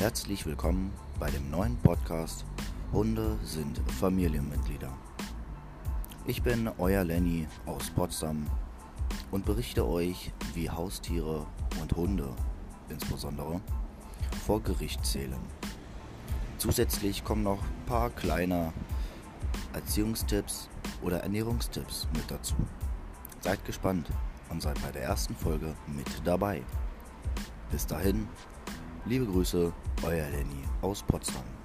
Herzlich willkommen bei dem neuen Podcast Hunde sind Familienmitglieder. Ich bin euer Lenny aus Potsdam und berichte euch, wie Haustiere und Hunde insbesondere vor Gericht zählen. Zusätzlich kommen noch ein paar kleine Erziehungstipps oder Ernährungstipps mit dazu. Seid gespannt und seid bei der ersten Folge mit dabei. Bis dahin, liebe Grüße, euer Lenny aus Potsdam.